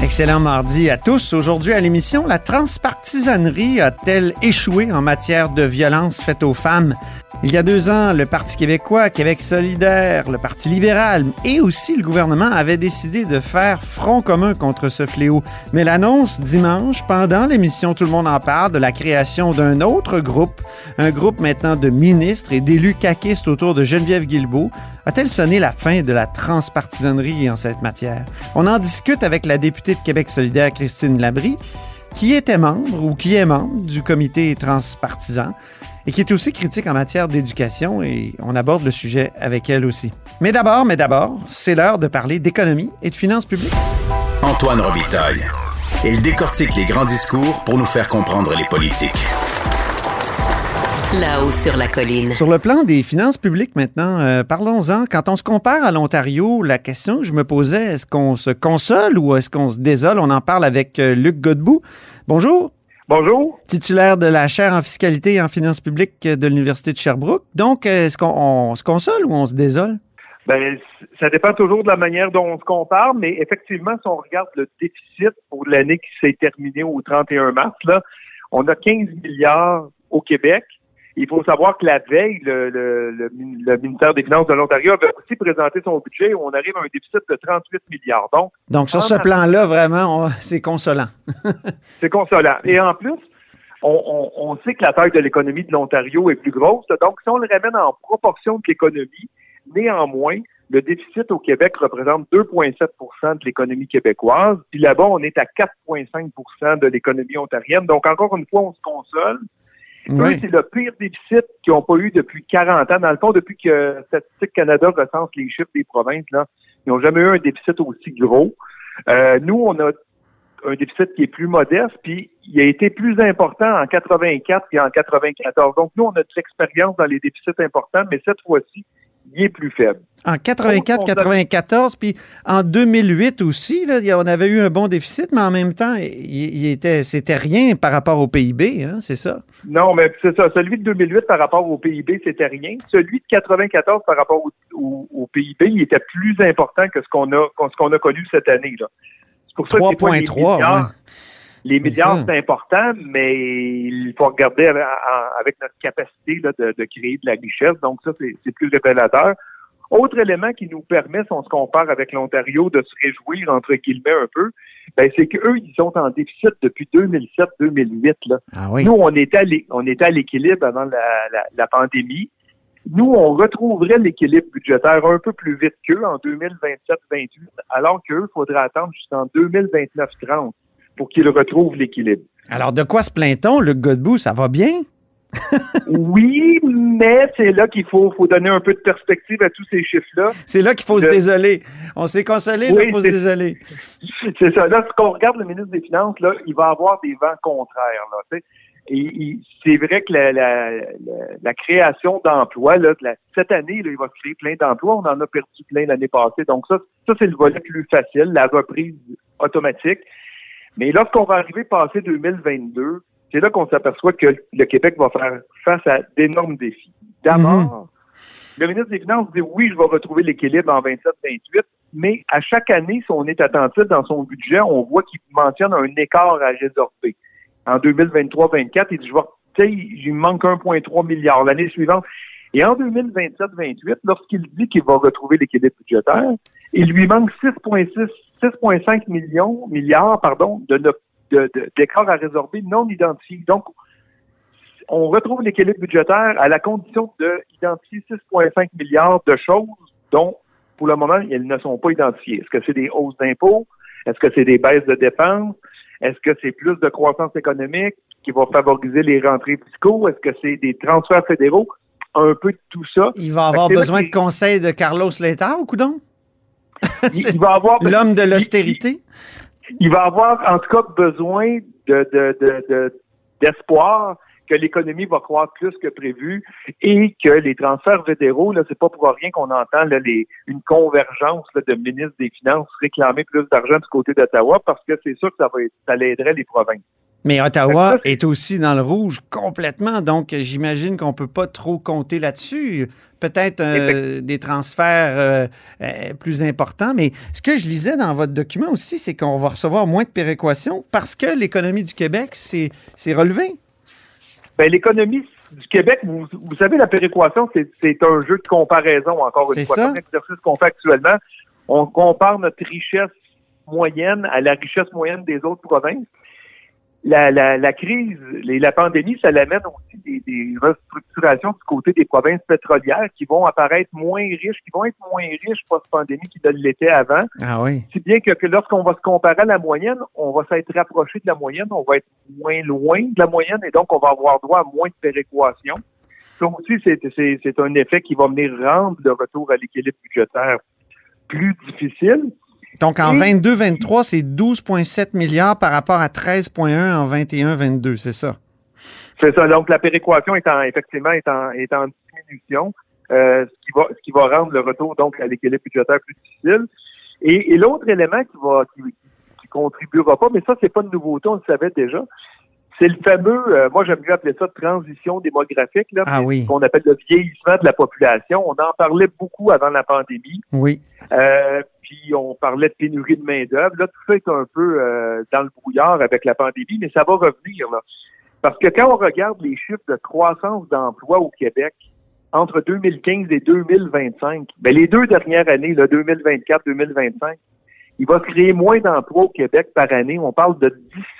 Excellent mardi à tous. Aujourd'hui à l'émission, la transpartisanerie a-t-elle échoué en matière de violence faite aux femmes? Il y a deux ans, le Parti québécois, Québec solidaire, le Parti libéral et aussi le gouvernement avaient décidé de faire front commun contre ce fléau. Mais l'annonce dimanche, pendant l'émission Tout le monde en parle, de la création d'un autre groupe, un groupe maintenant de ministres et d'élus caquistes autour de Geneviève Guilbeault, a-t-elle sonné la fin de la transpartisanerie en cette matière? On en discute avec la députée de Québec solidaire, Christine Labrie, qui était membre ou qui est membre du comité transpartisan et qui est aussi critique en matière d'éducation et on aborde le sujet avec elle aussi. Mais d'abord, mais d'abord, c'est l'heure de parler d'économie et de finances publiques. Antoine Robitaille. Il décortique les grands discours pour nous faire comprendre les politiques. Là-haut sur la colline. Sur le plan des finances publiques maintenant, euh, parlons-en. Quand on se compare à l'Ontario, la question que je me posais, est-ce qu'on se console ou est-ce qu'on se désole? On en parle avec euh, Luc Godbout. Bonjour. Bonjour. Titulaire de la chaire en fiscalité et en finances publiques de l'Université de Sherbrooke. Donc, est-ce qu'on on se console ou on se désole? Ben, ça dépend toujours de la manière dont on se compare, mais effectivement, si on regarde le déficit pour l'année qui s'est terminée au 31 mars, là, on a 15 milliards au Québec. Il faut savoir que la veille, le, le, le, le ministère des Finances de l'Ontario avait aussi présenté son budget où on arrive à un déficit de 38 milliards. Donc, Donc sur ce plan-là, vraiment, c'est consolant. c'est consolant. Et en plus, on, on, on sait que la taille de l'économie de l'Ontario est plus grosse. Donc, si on le ramène en proportion de l'économie, néanmoins, le déficit au Québec représente 2,7% de l'économie québécoise. Puis là-bas, on est à 4,5% de l'économie ontarienne. Donc, encore une fois, on se console. Eux, Oui. c'est le pire déficit qu'ils n'ont pas eu depuis 40 ans. Dans le fond, depuis que Statistique Canada recense les chiffres des provinces, là, ils n'ont jamais eu un déficit aussi gros. Euh, nous, on a un déficit qui est plus modeste, puis il a été plus important en 84 et en 94. Donc, nous, on a de l'expérience dans les déficits importants, mais cette fois-ci, il est plus faible. En 84-94, puis en 2008 aussi, là, on avait eu un bon déficit, mais en même temps, il, il était, c'était rien par rapport au PIB, hein, c'est ça? Non, mais c'est ça. Celui de 2008 par rapport au PIB, c'était rien. Celui de 94 par rapport au, au- au PIB, il était plus important que ce qu'on a, ce qu'on a connu cette année. là. C'est pour ça que des fois, les 3,3, milliards, ouais. Les milliards, ça. c'est important, mais il faut regarder avec, notre capacité là, de, de créer de la richesse. Donc ça, c'est plus révélateur. Autre élément qui nous permet, si on se compare avec l'Ontario, de se réjouir, entre guillemets, un peu, ben, c'est qu'eux, ils sont en déficit depuis 2007-2008. là. Ah oui. Nous, on était à l'é- on était à l'équilibre avant la, la, la pandémie. Nous, on retrouverait l'équilibre budgétaire un peu plus vite qu'eux en 2027-28, alors qu'eux, il faudrait attendre jusqu'en 2029-30 pour qu'ils retrouvent l'équilibre. Alors, de quoi se plaint-on, Luc Godbout? Ça va bien? Oui, mais c'est là qu'il faut, faut donner un peu de perspective à tous ces chiffres-là. C'est là qu'il faut se Le- désoler. On s'est consolé, là, Oui, il faut se désoler. C'est ça. Là, ce qu'on regarde le ministre des Finances, là, il va avoir des vents contraires. Là, c'est vrai que la, la, la, la création d'emplois, là, cette année, là, il va créer plein d'emplois. On en a perdu plein l'année passée. Donc ça, ça c'est le volet plus facile, la reprise automatique. Mais lorsqu'on va arriver passé 2022, c'est là qu'on s'aperçoit que le Québec va faire face à d'énormes défis. D'abord, le ministre des Finances dit oui, je vais retrouver l'équilibre en 27-28, mais à chaque année, si on est attentif dans son budget, on voit qu'il mentionne un écart à résorber. En 2023-24, il dit, je vais, tu sais, il manque 1,3 milliard l'année suivante. Et en 2027-28, lorsqu'il dit qu'il va retrouver l'équilibre budgétaire, il lui manque 6,6 6,5 millions, milliards, pardon, de, de, de- d'écarts à résorber non identifiés. Donc, on retrouve l'équilibre budgétaire à la condition d'identifier 6,5 milliards de choses dont, pour le moment, elles ne sont pas identifiées. Est-ce que c'est des hausses d'impôts? Est-ce que c'est des baisses de dépenses? Est-ce que c'est plus de croissance économique qui va favoriser les rentrées fiscaux? Est-ce que c'est des transferts fédéraux? Un peu de tout ça. Il va avoir besoin de conseils de Carlos Letao, coudon? Il, il va avoir L'homme de l'austérité? il va avoir en tout cas besoin de, de, de, de- d'espoir que l'économie va croître plus que prévu et que les transferts fédéraux, là, c'est pas pour rien qu'on entend là, les, une convergence là, de ministres des Finances réclamer plus d'argent du côté d'Ottawa parce que c'est sûr que ça va ça l'aiderait les provinces. Mais Ottawa est aussi dans le rouge complètement, donc j'imagine qu'on peut pas trop compter là-dessus. Peut-être euh, des transferts euh, euh, plus importants, mais ce que je lisais dans votre document aussi, c'est qu'on va recevoir moins de péréquations parce que l'économie du Québec s'est relevée. Bien, l'économie du Québec, vous, savez, la péréquation, c'est un jeu de comparaison, encore une fois. C'est un exercice qu'on fait actuellement. On compare notre richesse moyenne à la richesse moyenne des autres provinces la, la, la, crise, les, la pandémie, ça l'amène aussi des, des, restructurations du côté des provinces pétrolières qui vont apparaître moins riches, qui vont être moins riches post-pandémie qu'ils ne l'étaient avant. Ah oui. Si bien que, que lorsqu'on va se comparer à la moyenne, on va s'être rapproché de la moyenne, on va être moins loin de la moyenne et donc on va avoir droit à moins de péréquation. Ça aussi, c'est un effet qui va venir rendre le retour à l'équilibre budgétaire plus difficile. Donc, en 22-23, c'est 12,7 milliards par rapport à 13,1 en 21-22, c'est ça? C'est ça. Donc, la péréquation est en, effectivement est en, est en diminution, euh, ce, qui va, ce qui va rendre le retour donc à l'équilibre budgétaire plus difficile. Et, l'autre élément qui va qui, qui, contribuera pas, mais ça, c'est pas de nouveauté, on le savait déjà, c'est le fameux, euh, moi j'aime mieux appeler ça transition démographique, là, ah oui. qu'on appelle le vieillissement de la population. On en parlait beaucoup avant la pandémie. Oui. Euh, puis on parlait de pénurie de main-d'œuvre. Là, tout ça est un peu euh, dans le brouillard avec la pandémie, mais ça va revenir. Là. Parce que quand on regarde les chiffres de croissance d'emploi au Québec entre 2015 et 2025, ben les deux dernières années, 2024-2025, il va créer moins d'emplois au Québec par année. On parle de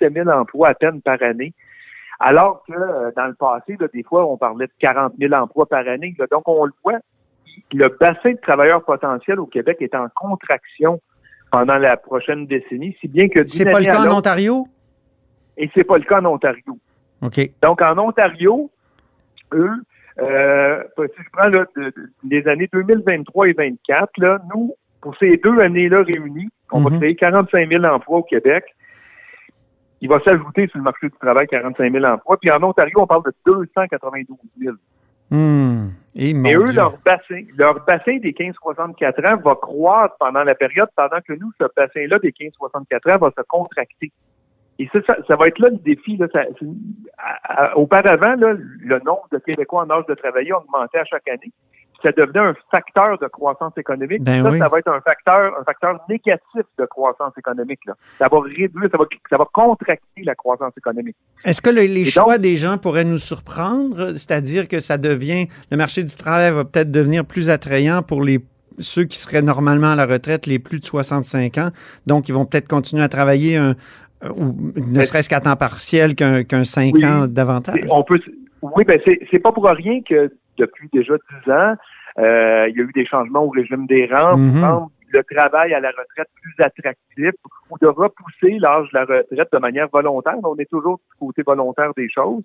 17 000 emplois à peine par année. Alors que euh, dans le passé, des fois, on parlait de 40 000 emplois par année. Donc, on le voit, le bassin de travailleurs potentiels au Québec est en contraction pendant la prochaine décennie, si bien que... C'est pas le cas en Ontario? Et c'est pas le cas en Ontario. OK. Donc, en Ontario, eux, euh, si je prends là, les années 2023 et 2024, là, nous, pour ces deux années-là réunies, on va mhm. créer 45 000 emplois au Québec. Il va s'ajouter sur le marché du travail 45 000 emplois. Puis en Ontario, on parle de 292 000. Hmm. Et Mais eux, leur bassin, leur bassin des 15-64 ans va croître pendant la période, pendant que nous, ce bassin-là des 15-64 ans va se contracter. Et ça, ça, va être là le défi. Là, auparavant, là, le nombre de Québécois en âge de travailler augmentait à chaque année ça devenait un facteur de croissance économique. Ben ça, ça va être un facteur, un facteur négatif de croissance économique. Là. Ça va réduire, ça va, ça va contracter la croissance économique. Est-ce que les choix des gens pourraient nous surprendre? C'est-à-dire que ça devient, le marché du travail va peut-être devenir plus attrayant pour les ceux qui seraient normalement à la retraite, les plus de 65 ans. Donc, ils vont peut-être continuer à travailler un, ou ne serait-ce qu'à temps partiel qu'un 5 ans davantage. On peut, oui, ben c'est pas pour rien que depuis déjà dix ans. Euh, il y a eu des changements au régime des rentes mm-hmm. le travail à la retraite plus attractif ou de repousser l'âge de la retraite de manière volontaire. On est toujours du côté volontaire des choses.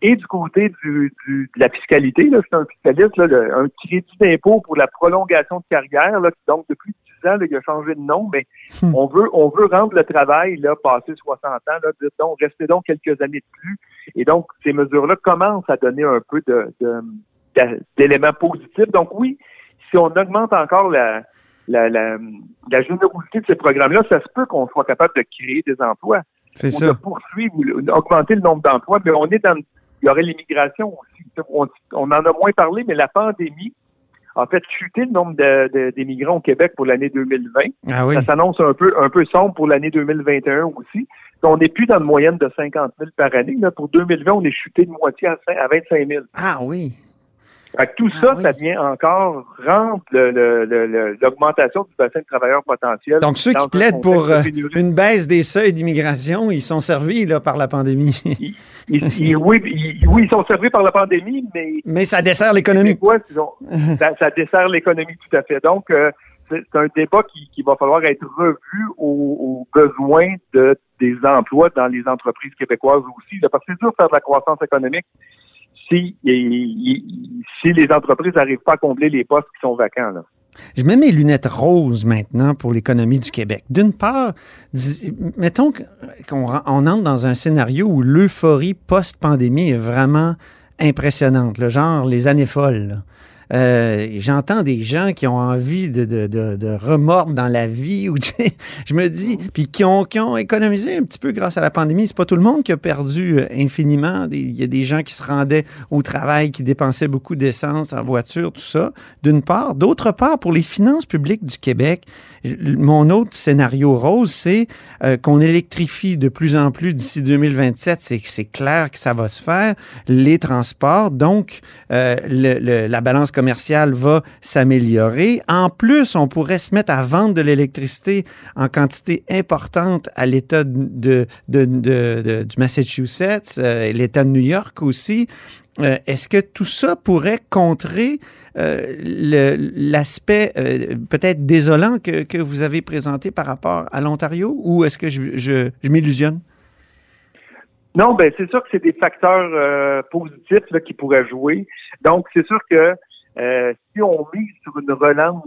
Et du côté du, du de la fiscalité, là, c'est un fiscaliste, là, un crédit d'impôt pour la prolongation de carrière, là, donc depuis 10 ans, là, il a changé de nom, mais hmm. on veut on veut rendre le travail, là, passé 60 ans, là, donc rester donc quelques années de plus. Et donc, ces mesures-là commencent à donner un peu de, de d'éléments positifs. Donc oui, si on augmente encore la, la, la, la générosité de ces programmes-là, ça se peut qu'on soit capable de créer des emplois. C'est ça. de poursuivre ou augmenter le nombre d'emplois, mais on est dans il y aurait l'immigration aussi. On, en a moins parlé, mais la pandémie a fait chuter le nombre d'immigrants au Québec pour l'année 2020. Ah oui. Ça s'annonce un peu un peu sombre pour l'année 2021 aussi. On n'est plus dans une moyenne de 50 000 par année. Là. Pour 2020, on est chuté de moitié à, à 25 000. Ah oui tout ah ça, ça vient encore rendre l'augmentation du bassin de travailleurs potentiels. Donc, ceux qui plaident pour euh, une baisse des seuils d'immigration, ils sont servis là, par la pandémie. oui, ils sont servis par la pandémie, mais... Mais ça dessert l'économie. ça, dessert l'économie, tout à fait. Donc, euh, c'est un débat qui, va falloir être revu aux, besoins de, des emplois dans les entreprises québécoises aussi. parce que c'est dur de faire de la croissance économique si, les entreprises n'arrivent pas à combler les postes qui sont vacants. Je mets mes lunettes roses maintenant pour l'économie du Québec. D'une part, mettons qu'on on entre dans un scénario où l'euphorie post-pandémie est vraiment impressionnante, le genre les années folles. Euh, j'entends des gens qui ont envie de, de, de, remordre dans la vie, ou je me dis, puis qui ont, qui ont économisé un petit peu grâce à la pandémie. C'est pas tout le monde qui a perdu euh, infiniment. Il y a des gens qui se rendaient au travail, qui dépensaient beaucoup d'essence en voiture, tout ça, d'une part. D'autre part, pour les finances publiques du Québec, mon autre scénario rose, c'est euh, qu'on électrifie de plus en plus d'ici 2027. C'est clair que ça va se faire. Les transports, donc le, la balance commerciale va s'améliorer. En plus, on pourrait se mettre à vendre de l'électricité en quantité importante à l'État de, du Massachusetts, euh, l'État de New York aussi. Euh, est-ce que tout ça pourrait contrer euh, l'aspect peut-être désolant que, que, vous avez présenté par rapport à l'Ontario ou est-ce que je, m'illusionne? Non, ben c'est sûr que c'est des facteurs positifs qui pourraient jouer. Donc, c'est sûr que euh, si on mise sur une relance,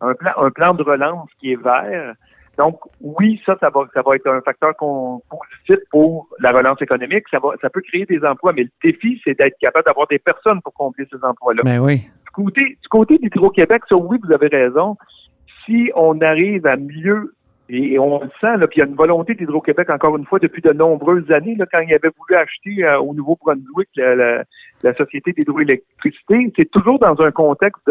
un plan, un plan de relance qui est vert, donc oui, ça, ça va, ça va être un facteur positif pour la relance économique. Ça va, ça peut créer des emplois, mais le défi, c'est d'être capable d'avoir des personnes pour combler ces emplois-là. Mais ben oui. Du côté, du côté d'Hydro-Québec, ça, oui, vous avez raison. Si on arrive à mieux et on le sent, là, puis il y a une volonté d'Hydro-Québec, encore une fois, depuis de nombreuses années, là, quand il avait voulu acheter euh, au Nouveau-Brunswick la, la, société d'hydroélectricité, c'est toujours dans un contexte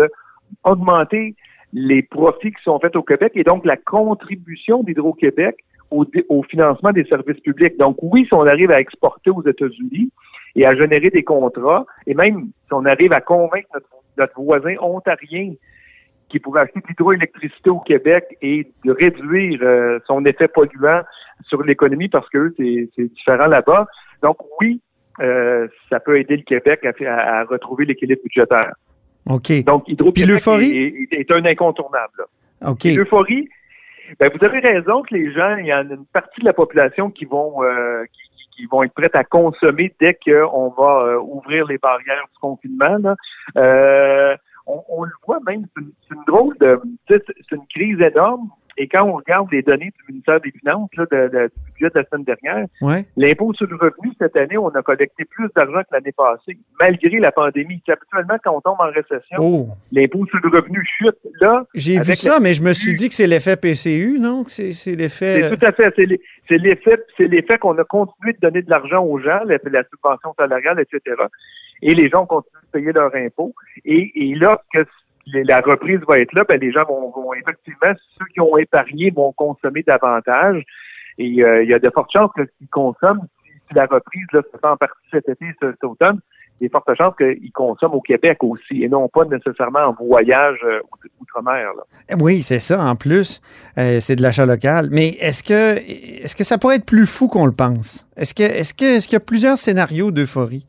d'augmenter les profits qui sont faits au Québec et donc la contribution d'Hydro-Québec au, au, financement des services publics. Donc oui, si on arrive à exporter aux États-Unis et à générer des contrats, et même si on arrive à convaincre notre voisin ontarien qui pourrait acheter de l'hydroélectricité au Québec et de réduire euh, son effet polluant sur l'économie parce que c'est différent là-bas. Donc oui, euh, ça peut aider le Québec à, retrouver l'équilibre budgétaire. OK. Donc Hydro-Québec est, un incontournable. OK. L'euphorie, ben, vous avez raison que les gens, il y en a une partie de la population qui vont euh, qui, vont être prêtes à consommer dès qu'on va ouvrir les barrières du confinement. Là on, le voit même, c'est une, drôle de, c'est une crise énorme. Et quand on regarde les données du ministère des Finances, là, de, du budget de la semaine dernière, l'impôt sur le revenu cette année, on a collecté plus d'argent que l'année passée, malgré la pandémie. Habituellement, quand on tombe en récession, oh. l'impôt sur le revenu chute. Là, j'ai vu ça, mais je me suis dit que c'est l'effet PCU, non? C'est l'effet. C'est tout à fait. C'est l'effet, c'est l'effet qu'on a continué de donner de l'argent aux gens, la, la subvention salariale, etc et les gens continuent de payer leurs impôts. Et, et là, que la reprise va être là, ben, les gens vont, effectivement, ceux qui ont épargné vont consommer davantage. Et euh, il y a de fortes chances qu'ils consomment, si, la reprise là, se fait en partie cet été, cet, automne, il y a de fortes chances qu'ils consomment au Québec aussi, et non pas nécessairement en voyage euh, outre-mer. Eh oui, c'est ça, en plus. Euh, c'est de l'achat local. Mais est-ce que est-ce que ça pourrait être plus fou qu'on le pense? Est-ce que que est-ce qu'il y a plusieurs scénarios d'euphorie?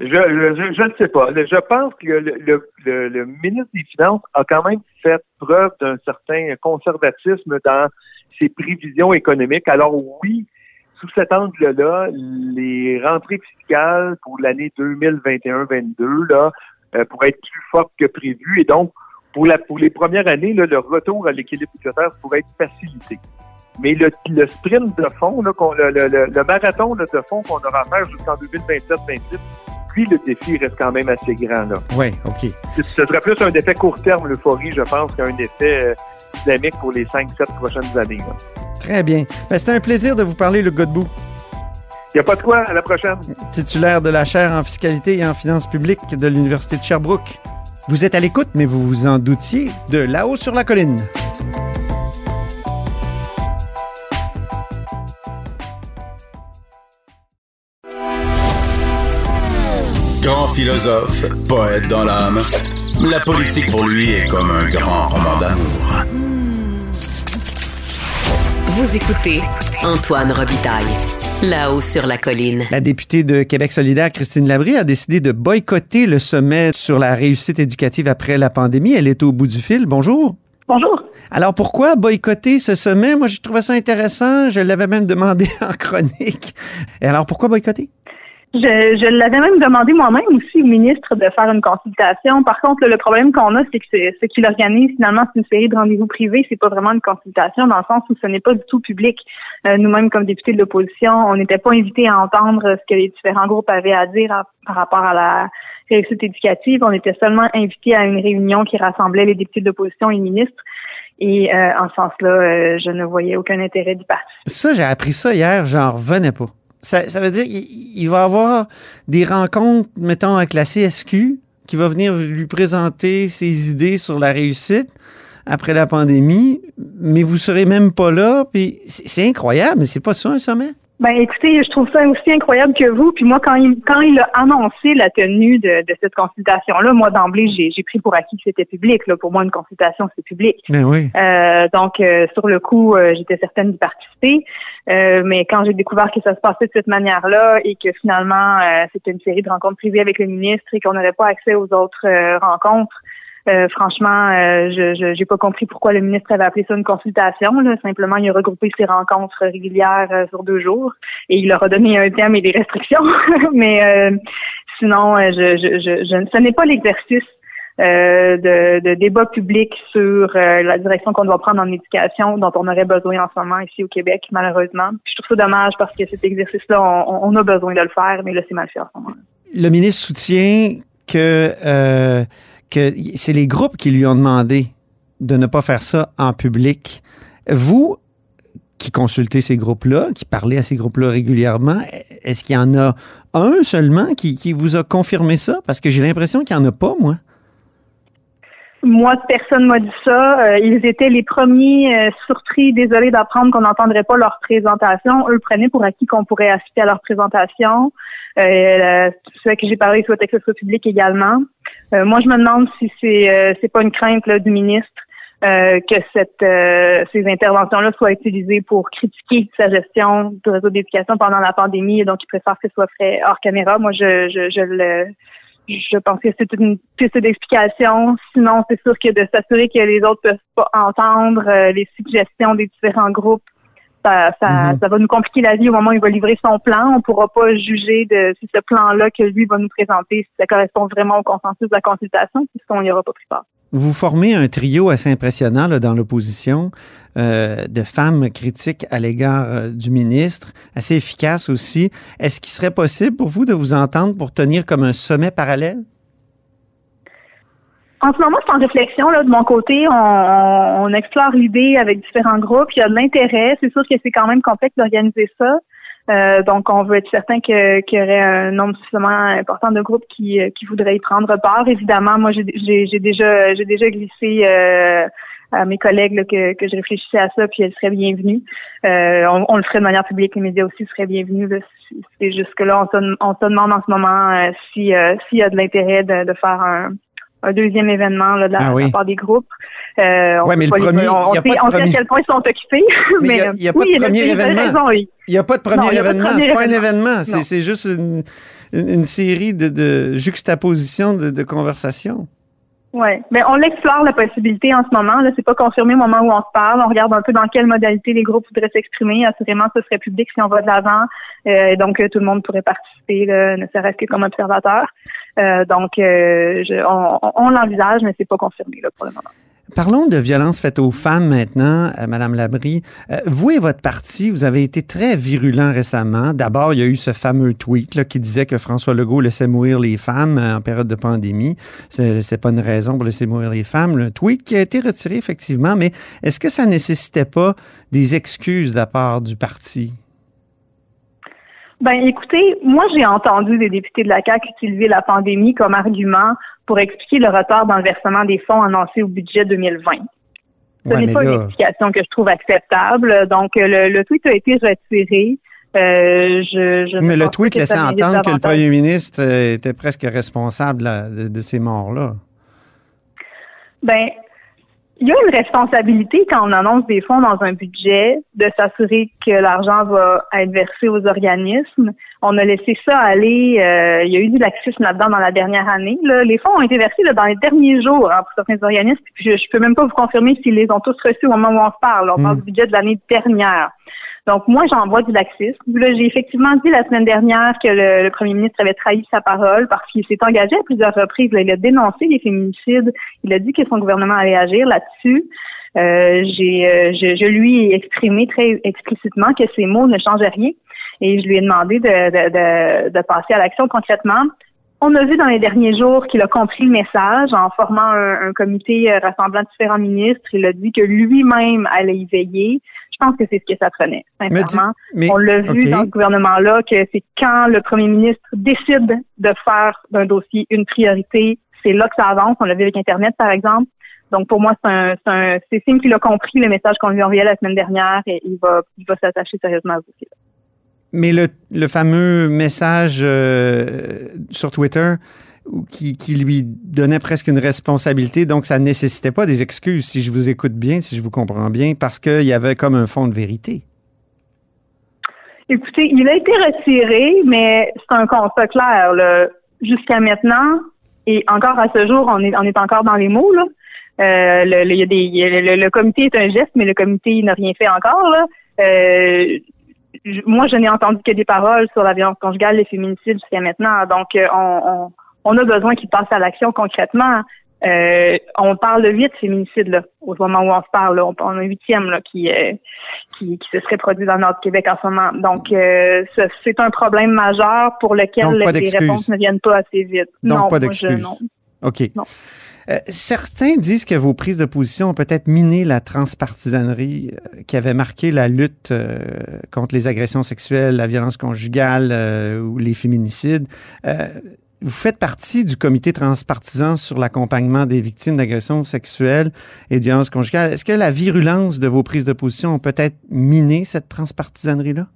Je, je, ne sais pas. Je pense que le, le, le, ministre des Finances a quand même fait preuve d'un certain conservatisme dans ses prévisions économiques. Alors oui, sous cet angle-là, les rentrées fiscales pour l'année 2021-22 là euh, pourraient être plus fortes que prévu et donc pour la pour les premières années, là, le retour à l'équilibre budgétaire pourrait être facilité. Mais le, le sprint de fond, là, le, le, le, marathon de fond qu'on aura à faire jusqu'en 2027-28, puis le défi reste quand même assez grand. Là. Oui, OK. Ce serait plus un effet court terme, l'euphorie, je pense, qu'un effet euh, dynamique pour les 5-7 prochaines années. Très bien. Ben, C'était un plaisir de vous parler, le Godbout. Il n'y a pas de quoi. À la prochaine. Titulaire de la chaire en fiscalité et en finances publiques de l'Université de Sherbrooke. Vous êtes à l'écoute, mais vous vous en doutiez, de là-haut sur la colline. Grand philosophe, poète dans l'âme, la politique pour lui est comme un grand roman d'amour. Vous écoutez Antoine Robitaille. Là-haut sur la colline. La députée de Québec solidaire, Christine Labrie, a décidé de boycotter le sommet sur la réussite éducative après la pandémie. Elle est au bout du fil. Bonjour. Bonjour. Alors pourquoi boycotter ce sommet? Moi, je trouvais ça intéressant. Je l'avais même demandé en chronique. Et alors pourquoi boycotter? Je, je l'avais même demandé moi-même aussi au ministre de faire une consultation. Par contre, le problème qu'on a, c'est que ce qu'il organise, finalement, c'est une série de rendez-vous privés. C'est pas vraiment une consultation dans le sens où ce n'est pas du tout public. Euh, nous-mêmes, comme députés de l'opposition, on n'était pas invités à entendre ce que les différents groupes avaient à dire par rapport à la réussite éducative. On était seulement invités à une réunion qui rassemblait les députés de l'opposition et les ministres. Et euh, en ce sens-là, euh, je ne voyais aucun intérêt d'y participer. Ça, j'ai appris ça hier, j'en revenais pas. Ça, veut dire qu'il va avoir des rencontres, mettons, avec la CSQ, qui va venir lui présenter ses idées sur la réussite après la pandémie, mais vous serez même pas là, puis c'est incroyable, mais c'est pas ça un sommet? Ben écoutez, je trouve ça aussi incroyable que vous. Puis moi, quand il quand il a annoncé la tenue de, de cette consultation-là, moi d'emblée, j'ai, j'ai pris pour acquis que c'était public. Là. Pour moi, une consultation, c'est public. Ben oui. Euh, donc euh, sur le coup, euh, j'étais certaine d'y participer. Euh, mais quand j'ai découvert que ça se passait de cette manière-là et que finalement c'était une série de rencontres privées avec le ministre et qu'on n'aurait pas accès aux autres rencontres, euh, franchement, euh, je j'ai pas compris pourquoi le ministre avait appelé ça une consultation. Simplement, il a regroupé ses rencontres régulières euh, sur deux jours et il leur a donné un thème et des restrictions. Mais sinon, ce n'est pas l'exercice de, débat public sur la direction qu'on doit prendre en éducation dont on aurait besoin en ce moment ici au Québec, malheureusement. je trouve ça dommage parce que cet exercice-là, on, on, a besoin de le faire, mais là, c'est mal fait en ce moment. Le ministre soutient que que c'est les groupes qui lui ont demandé de ne pas faire ça en public. Vous, qui consultez ces groupes-là, qui parlez à ces groupes-là régulièrement, est-ce qu'il y en a un seulement qui, qui vous a confirmé ça? Parce que j'ai l'impression qu'il n'y en a pas, moi. Moi, personne m'a dit ça. Euh, ils étaient les premiers euh, surpris, désolés d'apprendre qu'on n'entendrait pas leur présentation. Eux prenaient pour acquis qu'on pourrait assister à leur présentation. Euh, ceux que j'ai parlé souhaitaient que ce soit public également. Euh, moi, je me demande si c'est euh, c'est pas une crainte là, du ministre que cette ces interventions-là soient utilisées pour critiquer sa gestion du réseau d'éducation pendant la pandémie et donc il préfère que ce soit fait hors caméra. Moi, je, je, je le je pense que c'est une piste d'explication. Sinon, c'est sûr que de s'assurer que les autres peuvent pas entendre euh, les suggestions des différents groupes, ça, ça, mhm. ça, va nous compliquer la vie au moment où il va livrer son plan. On pourra pas juger de si ce plan-là que lui va nous présenter, si ça correspond vraiment au consensus de la consultation, puisqu'on n'y aura pas pris part. Vous formez un trio assez impressionnant dans l'opposition euh, de femmes critiques à l'égard euh, du ministre, assez efficace aussi. Est-ce qu'il serait possible pour vous de vous entendre pour tenir comme un sommet parallèle? En ce moment, c'est en réflexion. Là, de mon côté, on, explore l'idée avec différents groupes. Il y a de l'intérêt. C'est sûr que c'est quand même complexe d'organiser ça. Euh, donc, on veut être certain qu'il y aurait un nombre suffisamment important de groupes qui, qui voudraient y prendre part. Évidemment, moi, j'ai déjà j'ai déjà glissé euh, à mes collègues que, que je réfléchissais à ça, puis elles seraient bienvenues. Euh, on, le ferait de manière publique, les médias aussi seraient bienvenus. C'est juste que là, on se, on se demande en ce moment si s'il y a de l'intérêt de, de faire un un deuxième événement là, de la, ah part des groupes. Euh, on mais le premier, on, sait, on sait à quel point ils sont occupés. Mais il n'y a, pas de premier événement. Il n'y a pas de premier événement. C'est pas un événement. C'est juste une, une, série de, de juxtapositions de, de conversations. Oui, mais on l'explore la possibilité en ce moment. Là, c'est pas confirmé au moment où on se parle. On regarde un peu dans quelle modalité les groupes voudraient s'exprimer. Assurément, ce serait public si on va de l'avant. Euh, donc, tout le monde pourrait participer, là, ne serait-ce que comme observateur. Euh, donc, euh, on, l'envisage, mais c'est pas confirmé pour le moment. Parlons de violences faites aux femmes maintenant, euh, Madame Labrie. Vous et votre parti, vous avez été très virulent récemment. D'abord, il y a eu ce fameux tweet qui disait que François Legault laissait mourir les femmes en période de pandémie. C'est pas une raison pour laisser mourir les femmes. Le tweet qui a été retiré effectivement, mais est-ce que ça nécessitait pas des excuses de la part du parti? Ben, écoutez, moi, j'ai entendu des députés de la CAQ utiliser la pandémie comme argument pour expliquer le retard dans le versement des fonds annoncés au budget 2020. Ce n'est pas une explication que je trouve acceptable. Donc, le, tweet a été retiré. Euh, je, mais le tweet laissait entendre que le premier ministre euh, était presque responsable de, de ces morts-là. Ben, il y a une responsabilité quand on annonce des fonds dans un budget de s'assurer que l'argent va être versé aux organismes. On a laissé ça aller. Euh, il y a eu du laxisme là-dedans dans la dernière année. Les fonds ont été versés dans les derniers jours hein, pour certains organismes. je, ne peux même pas vous confirmer s'ils les ont tous reçus au moment où on se parle. On parle du budget de l'année dernière. Donc, moi, j'envoie du laxisme. Là, j'ai effectivement dit la semaine dernière que le, premier ministre avait trahi sa parole parce qu'il s'est engagé à plusieurs reprises. il a dénoncé les féminicides. Il a dit que son gouvernement allait agir là-dessus. Euh, j'ai, euh, je, je, lui ai exprimé très explicitement que ces mots ne changeaient rien et je lui ai demandé de, de, de, de passer à l'action concrètement. On a vu dans les derniers jours qu'il a compris le message en formant un, comité euh, rassemblant différents ministres. Il a dit que lui-même allait y veiller. Je pense que c'est ce que ça prenait, sincèrement. on l'a vu dans ce gouvernement-là que c'est quand le premier ministre décide de faire d'un dossier une priorité, c'est là que ça avance. On l'a vu avec Internet, par exemple. Donc, pour moi, c'est un, c'est signe qu'il a compris le message qu'on lui envoyait la semaine dernière et il va, il va s'attacher sérieusement à ce dossier-là. Mais le, le fameux message euh, sur Twitter qui, lui donnait presque une responsabilité, donc ça ne nécessitait pas des excuses, si je vous écoute bien, si je vous comprends bien, parce qu'il y avait comme un fond de vérité. Écoutez, il a été retiré, mais c'est un constat clair. Jusqu'à maintenant, et encore à ce jour, on est, encore dans les mots. Le, comité est un geste, mais le comité n'a rien fait encore. Euh, moi, je n'ai entendu que des paroles sur la violence conjugale, les féminicides jusqu'à maintenant. Donc, euh, on, on, a besoin qu'ils passent à l'action concrètement. Euh, on parle de huit féminicides là, au moment où on se parle. On, a un huitième là, qui, euh, qui, qui, se serait produit dans le nord Québec en ce moment. Donc, euh, c'est un problème majeur pour lequel les réponses ne viennent pas assez vite. Donc, non, pas d'excuses. OK. Non. Certains disent que vos prises de position ont peut-être miné la transpartisanerie qui avait marqué la lutte contre les agressions sexuelles, la violence conjugale ou les féminicides. Vous faites partie du comité transpartisan sur l'accompagnement des victimes d'agressions sexuelles et de violences conjugales. Est-ce que la virulence de vos prises de position ont peut-être miné cette transpartisanerie-là?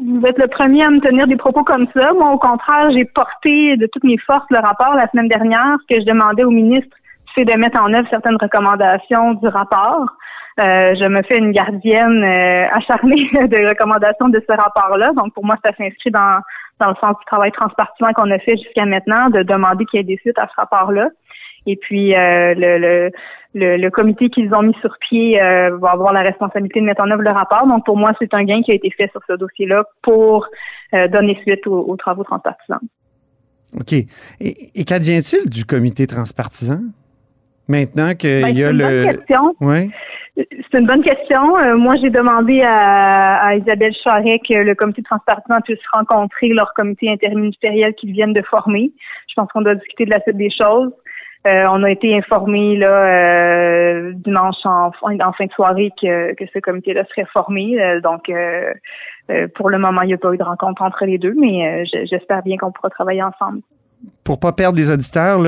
Vous êtes le premier à me tenir des propos comme ça. Moi, au contraire, j'ai porté de toutes mes forces le rapport la semaine dernière. Que je demandais au ministre, c'est de mettre en œuvre certaines recommandations du rapport. Euh, je me fais une gardienne euh, acharnée des recommandations de ce rapport-là. Donc, pour moi, ça s'inscrit dans, dans le sens du travail transpartisan qu'on a fait jusqu'à maintenant, de demander qu'il y ait des suites à ce rapport-là. Et puis, euh, le, le le, comité qu'ils ont mis sur pied euh, va avoir la responsabilité de mettre en œuvre le rapport. Donc, pour moi, c'est un gain qui a été fait sur ce dossier-là pour euh, donner suite aux, travaux transpartisans. OK. Et, qu'advient-il du comité transpartisan? Maintenant qu'il ben, y a le... C'est une bonne question. Ouais. C'est une bonne question. Euh, moi, j'ai demandé à, Isabelle Charret que le comité transpartisan puisse rencontrer leur comité interministériel qu'ils viennent de former. Je pense qu'on doit discuter de la suite des choses. Euh, on a été informés là euh, dimanche en, fin de soirée que, ce comité-là serait formé. Euh, donc, pour le moment, il n'y a pas eu de rencontre entre les deux, mais j'espère bien qu'on pourra travailler ensemble pour pas perdre les auditeurs,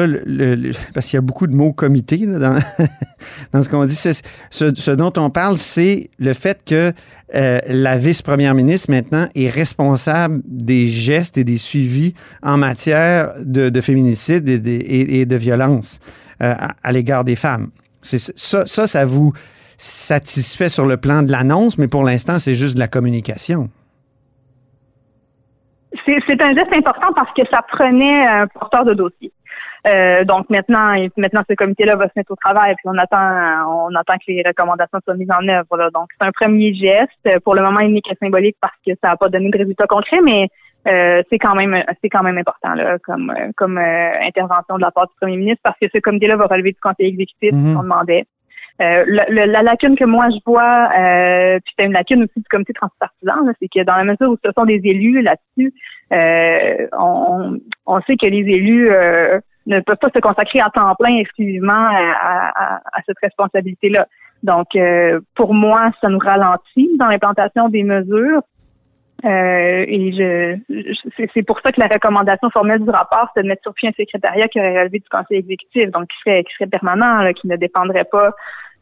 parce qu'il y a beaucoup de mots comité dans, ce qu'on dit, ce, dont on parle, c'est le fait que euh, la vice-première ministre maintenant est responsable des gestes et des suivis en matière de, féminicide et, de violence euh, à, l'égard des femmes. Ça, ça vous satisfait sur le plan de l'annonce, mais pour l'instant, c'est juste de la communication c'est un geste important parce que ça prenait un porteur de dossier. Euh, donc maintenant, maintenant ce comité-là va se mettre au travail, puis on attend, on attend que les recommandations soient mises en œuvre. Donc c'est un premier geste. Pour le moment, il n'est que symbolique parce que ça n'a pas donné de résultats concrets, mais euh, c'est quand même c'est quand même important là, comme comme euh, intervention de la part du premier ministre parce que ce comité-là va relever du conseil exécutif mm qu'on demandait. Euh, la, lacune que moi je vois, euh, puis c'est une lacune aussi du comité transpartisan, c'est que dans la mesure où ce sont des élus là-dessus, euh, on, on, sait que les élus euh, ne peuvent pas se consacrer à temps plein exclusivement à, à, cette responsabilité-là. Donc, pour moi, ça nous ralentit dans l'implantation des mesures. et je, c'est pour ça que la recommandation formelle du rapport, c'est de mettre sur pied un secrétariat qui aurait relevé du conseil exécutif, donc qui serait, qui serait permanent, qui ne dépendrait pas euh,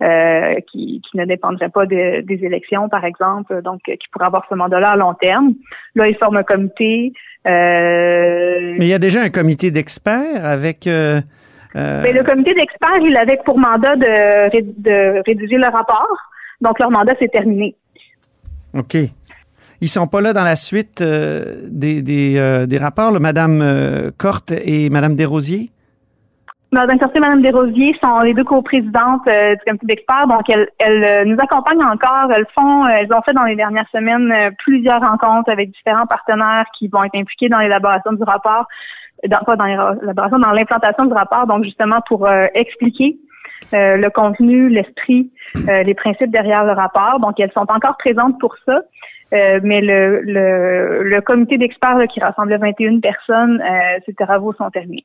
qui, qui, ne dépendrait pas des élections, par exemple, donc qui pourrait avoir ce mandat-là à long terme. Là, il forme un comité. Euh, Mais il y a déjà un comité d'experts avec. Euh, euh Mais le comité d'experts, il avait pour mandat de, de rédiger le rapport. Donc, leur mandat, s'est terminé. OK. Ils sont pas là dans la suite des, des, des rapports, Madame Corte et Madame Desrosiers? Madame Corté et Mme Desrosiers sont les deux coprésidentes euh, du comité d'experts, donc elles, elles euh, nous accompagnent encore. Elles font, euh, elles ont fait dans les dernières semaines plusieurs rencontres avec différents partenaires qui vont être impliqués dans l'élaboration du rapport, dans, pas dans l'élaboration, dans l'implantation du rapport, donc justement pour expliquer le contenu, l'esprit, les principes derrière le rapport. Donc elles sont encore présentes pour ça. mais le, le, le comité d'experts qui rassemblait 21 personnes, ces travaux sont terminés.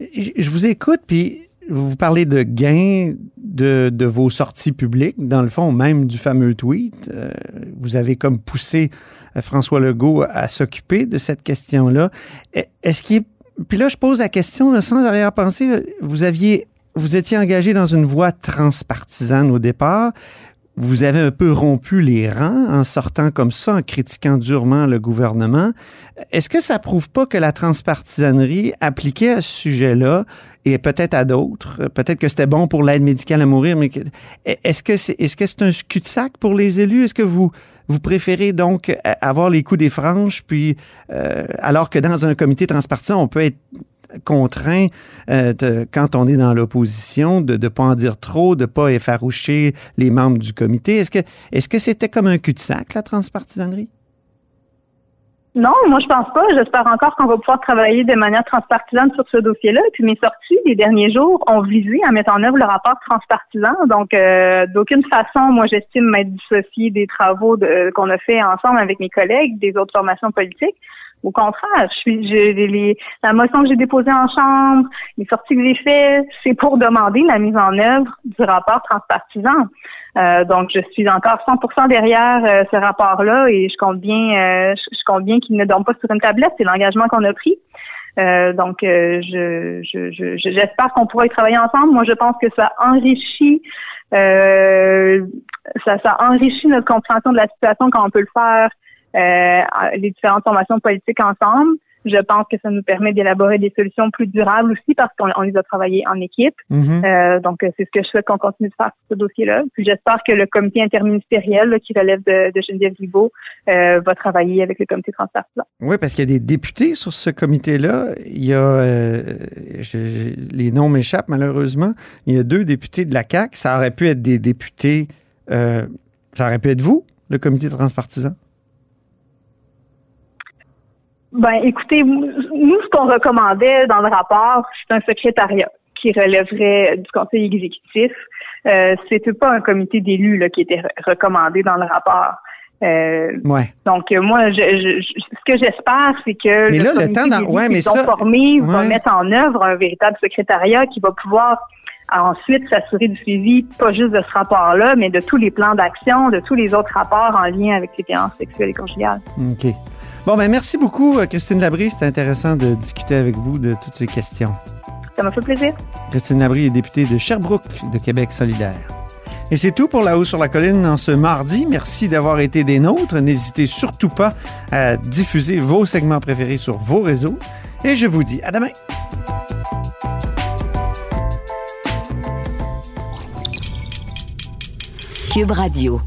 Je vous écoute, puis vous parlez de gains de, vos sorties publiques, dans le fond, même du fameux tweet. Euh, vous avez comme poussé euh, François Legault à s'occuper de cette question-là. E, est-ce qu'il Puis là, je pose la question sans arrière-pensée. Vous aviez, vous étiez engagé dans une voie transpartisane au départ vous avez un peu rompu les rangs en sortant comme ça, en critiquant durement le gouvernement. Est-ce que ça prouve pas que la transpartisanerie appliquée à ce sujet-là et peut-être à d'autres, peut-être que c'était bon pour l'aide médicale à mourir, mais est-ce que c'est est-ce que c'est un cul-de-sac pour les élus? Est-ce que vous vous préférez donc avoir les coups des franges, puis euh, alors que dans un comité transpartisan, on peut être contraint, euh, quand on est dans l'opposition, de ne pas en dire trop, de ne pas effaroucher les membres du comité. Est-ce que est-ce que c'était comme un cul-de-sac, la transpartisanerie? Non, moi je pense pas. J'espère encore qu'on va pouvoir travailler de manière transpartisane sur ce dossier-là. Puis mes sorties les derniers jours ont visé à mettre en œuvre le rapport transpartisan. Donc euh, d'aucune façon, moi j'estime m'être dissocié des travaux qu'on a fait ensemble avec mes collègues des autres formations politiques. Au contraire, je suis, les, la motion que j'ai déposée en chambre, les sorties que j'ai faites, c'est pour demander la mise en œuvre du rapport transpartisan. Euh, donc, je suis encore 100% derrière euh, ce rapport-là et je compte bien, euh, je, compte bien qu'il ne dorme pas sur une tablette. C'est l'engagement qu'on a pris. donc, je, je, j'espère qu'on pourra y travailler ensemble. Moi, je pense que ça enrichit, ça, ça enrichit notre compréhension de la situation quand on peut le faire euh, les différentes formations politiques ensemble. Je pense que ça nous permet d'élaborer des solutions plus durables aussi parce qu'on les a travaillées en équipe. Mm-hmm. euh, donc, c'est ce que je souhaite qu'on continue de faire sur ce dossier-là. Puis j'espère que le comité interministériel qui relève de, de Geneviève Guibault euh, va travailler avec le comité transpartisan. Oui, parce qu'il y a des députés sur ce comité-là. Il y a, euh, je, les noms m'échappent malheureusement. Il y a deux députés de la CAQ. Ça aurait pu être des députés, euh, ça aurait pu être vous, le comité transpartisan? Ben, écoutez, nous, ce qu'on recommandait dans le rapport, c'est un secrétariat qui relèverait du conseil exécutif. Euh, c'était pas un comité d'élus qui était recommandé dans le rapport. Euh, ouais. Donc euh, moi, je, je, ce que j'espère, c'est que mais le là, le temps dans... ouais, mais ça... formés va mettre en œuvre un véritable secrétariat qui va pouvoir ensuite s'assurer du suivi, pas juste de ce rapport-là, mais de tous les plans d'action, de tous les autres rapports en lien avec les violences sexuelles et conjugales. OK. Bon, ben merci beaucoup, euh, Christine Labrie. C'était intéressant de discuter avec vous de toutes ces questions. Ça m'a fait plaisir. Christine Labrie est députée de Sherbrooke de Québec solidaire. Et c'est tout pour La Haut sur la Colline en ce mardi. Merci d'avoir été des nôtres. N'hésitez surtout pas à diffuser vos segments préférés sur vos réseaux. Et je vous dis à demain. Cube Radio.